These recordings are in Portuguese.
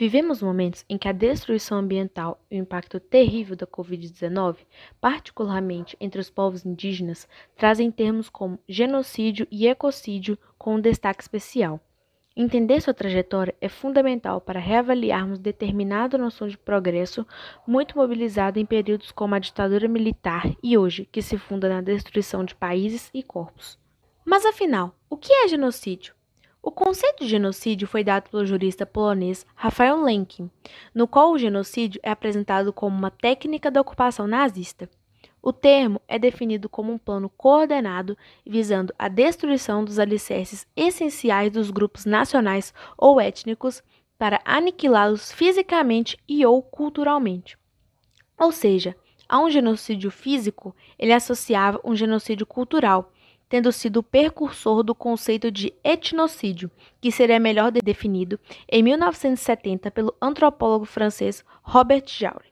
Vivemos momentos em que a destruição ambiental e o impacto terrível da Covid-19, particularmente entre os povos indígenas, trazem termos como genocídio e ecocídio com um destaque especial. Entender sua trajetória é fundamental para reavaliarmos determinada noção de progresso, muito mobilizada em períodos como a ditadura militar e hoje, que se funda na destruição de países e corpos. Mas afinal, o que é genocídio? O conceito de genocídio foi dado pelo jurista polonês Rafael Lemkin, no qual o genocídio é apresentado como uma técnica da ocupação nazista. O termo é definido como um plano coordenado visando a destruição dos alicerces essenciais dos grupos nacionais ou étnicos para aniquilá-los fisicamente e ou culturalmente. Ou seja, a um genocídio físico, ele associava um genocídio cultural, tendo sido o precursor do conceito de etnocídio, que seria melhor definido em 1970 pelo antropólogo francês Robert Jaure.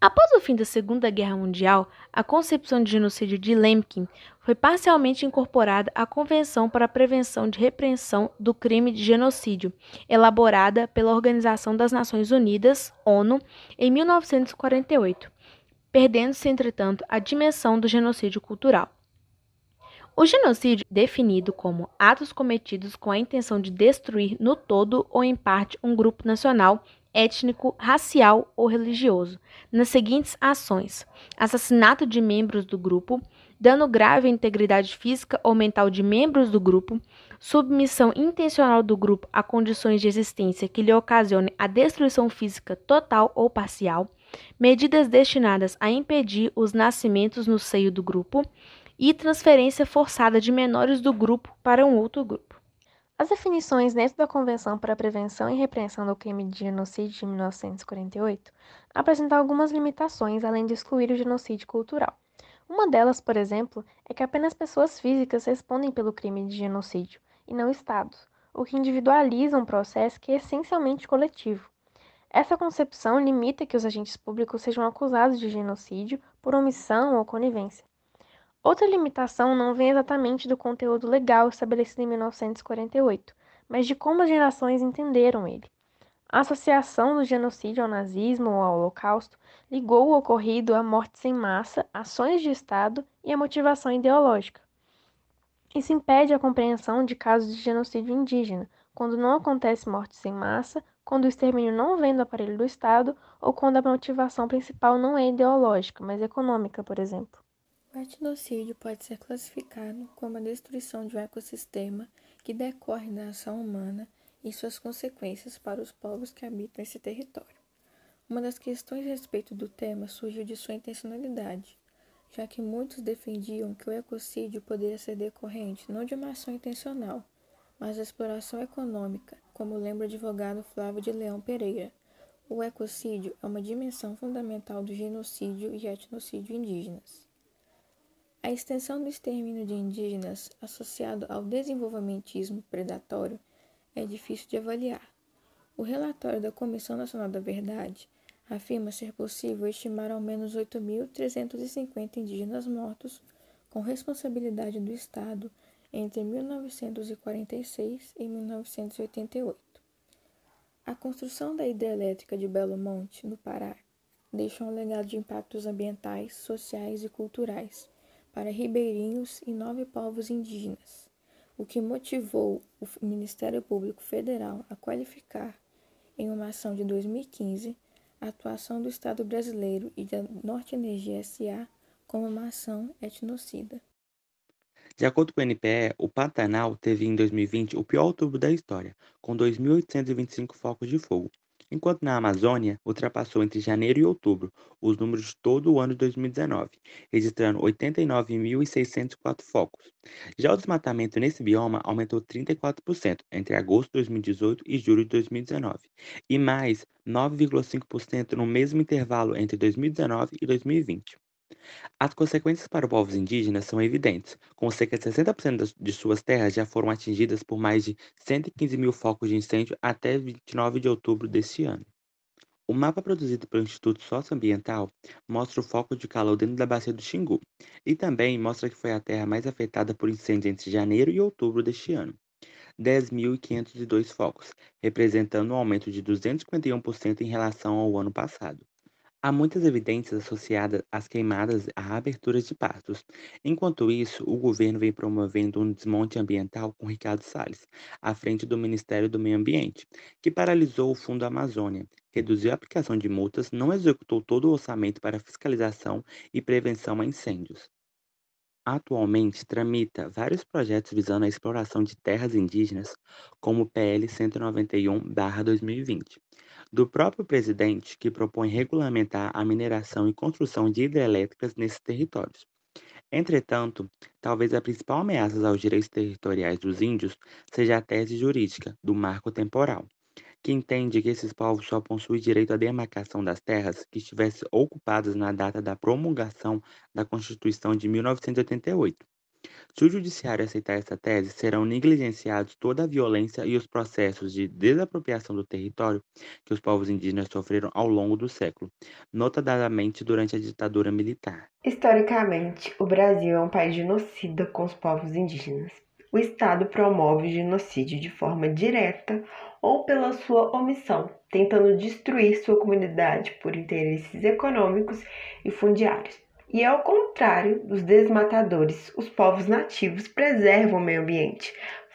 Após o fim da Segunda Guerra Mundial, a concepção de genocídio de Lemkin foi parcialmente incorporada à Convenção para a Prevenção de Repreensão do Crime de Genocídio, elaborada pela Organização das Nações Unidas, ONU, em 1948, perdendo-se, entretanto, a dimensão do genocídio cultural. O genocídio, definido como atos cometidos com a intenção de destruir no todo ou em parte um grupo nacional, étnico, racial ou religioso, nas seguintes ações: assassinato de membros do grupo, dano grave à integridade física ou mental de membros do grupo, submissão intencional do grupo a condições de existência que lhe ocasionem a destruição física total ou parcial, medidas destinadas a impedir os nascimentos no seio do grupo, e transferência forçada de menores do grupo para um outro grupo. As definições dentro da Convenção para a Prevenção e Repreensão do Crime de Genocídio de 1948 apresentam algumas limitações além de excluir o genocídio cultural. Uma delas, por exemplo, é que apenas pessoas físicas respondem pelo crime de genocídio, e não Estados, o que individualiza um processo que é essencialmente coletivo. Essa concepção limita que os agentes públicos sejam acusados de genocídio por omissão ou conivência. Outra limitação não vem exatamente do conteúdo legal estabelecido em 1948, mas de como as gerações entenderam ele. A associação do genocídio ao nazismo ou ao holocausto ligou o ocorrido a mortes em massa, ações de Estado e a motivação ideológica. Isso impede a compreensão de casos de genocídio indígena, quando não acontece mortes em massa, quando o extermínio não vem do aparelho do Estado ou quando a motivação principal não é ideológica, mas econômica, por exemplo. Etnocídio pode ser classificado como a destruição de um ecossistema que decorre da ação humana e suas consequências para os povos que habitam esse território. Uma das questões a respeito do tema surgiu de sua intencionalidade, já que muitos defendiam que o ecocídio poderia ser decorrente não de uma ação intencional, mas da exploração econômica, como lembra o advogado Flávio de Leão Pereira. O ecocídio é uma dimensão fundamental do genocídio e etnocídio indígenas. A extensão do extermínio de indígenas associado ao desenvolvimentismo predatório é difícil de avaliar. O relatório da Comissão Nacional da Verdade afirma ser possível estimar ao menos 8.350 indígenas mortos com responsabilidade do Estado entre 1946 e 1988. A construção da hidrelétrica de Belo Monte, no Pará, deixa um legado de impactos ambientais, sociais e culturais para ribeirinhos e nove povos indígenas, o que motivou o Ministério Público Federal a qualificar, em uma ação de 2015, a atuação do Estado brasileiro e da Norte Energia SA como uma ação etnocida. De acordo com o NPE, o Pantanal teve em 2020 o pior outubro da história, com 2.825 focos de fogo, enquanto na Amazônia ultrapassou entre janeiro e outubro os números de todo o ano de 2019, registrando 89.604 focos. Já o desmatamento nesse bioma aumentou 34% entre agosto de 2018 e julho de 2019, e mais 9,5% no mesmo intervalo entre 2019 e 2020. As consequências para os povos indígenas são evidentes, com cerca de 60% de suas terras já foram atingidas por mais de 115 mil focos de incêndio até 29 de outubro deste ano. O mapa produzido pelo Instituto Socioambiental mostra o foco de calor dentro da bacia do Xingu e também mostra que foi a terra mais afetada por incêndios entre janeiro e outubro deste ano. 10.502 focos, representando um aumento de 251% em relação ao ano passado. Há muitas evidências associadas às queimadas a aberturas de pastos. Enquanto isso, o governo vem promovendo um desmonte ambiental com Ricardo Salles, à frente do Ministério do Meio Ambiente, que paralisou o Fundo Amazônia, reduziu a aplicação de multas, não executou todo o orçamento para fiscalização e prevenção a incêndios. Atualmente tramita vários projetos visando a exploração de terras indígenas, como o PL 191/2020 do próprio presidente, que propõe regulamentar a mineração e construção de hidrelétricas nesses territórios. Entretanto, talvez a principal ameaça aos direitos territoriais dos índios seja a tese jurídica do marco temporal, que entende que esses povos só possuem direito à demarcação das terras que estivessem ocupadas na data da promulgação da Constituição de 1988 se o judiciário aceitar essa tese, serão negligenciados toda a violência e os processos de desapropriação do território que os povos indígenas sofreram ao longo do século, notadamente durante a ditadura militar. Historicamente, o Brasil é um país genocida com os povos indígenas. O Estado promove o genocídio de forma direta ou pela sua omissão, tentando destruir sua comunidade por interesses econômicos e fundiários. E ao contrário dos desmatadores, os povos nativos preservam o meio ambiente,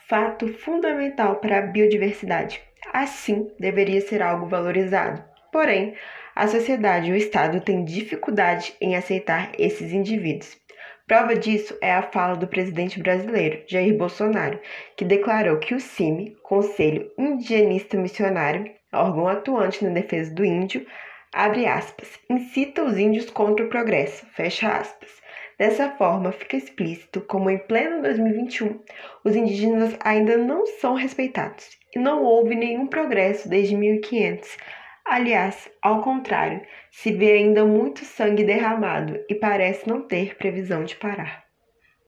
fato fundamental para a biodiversidade. Assim, deveria ser algo valorizado. Porém, a sociedade e o Estado têm dificuldade em aceitar esses indivíduos. Prova disso é a fala do presidente brasileiro, Jair Bolsonaro, que declarou que o CIMI, Conselho Indigenista Missionário, órgão atuante na defesa do índio, abre aspas, incita os índios contra o progresso, fecha aspas. Dessa forma, fica explícito como em pleno 2021 os indígenas ainda não são respeitados e não houve nenhum progresso desde 1500. Aliás, ao contrário, se vê ainda muito sangue derramado e parece não ter previsão de parar.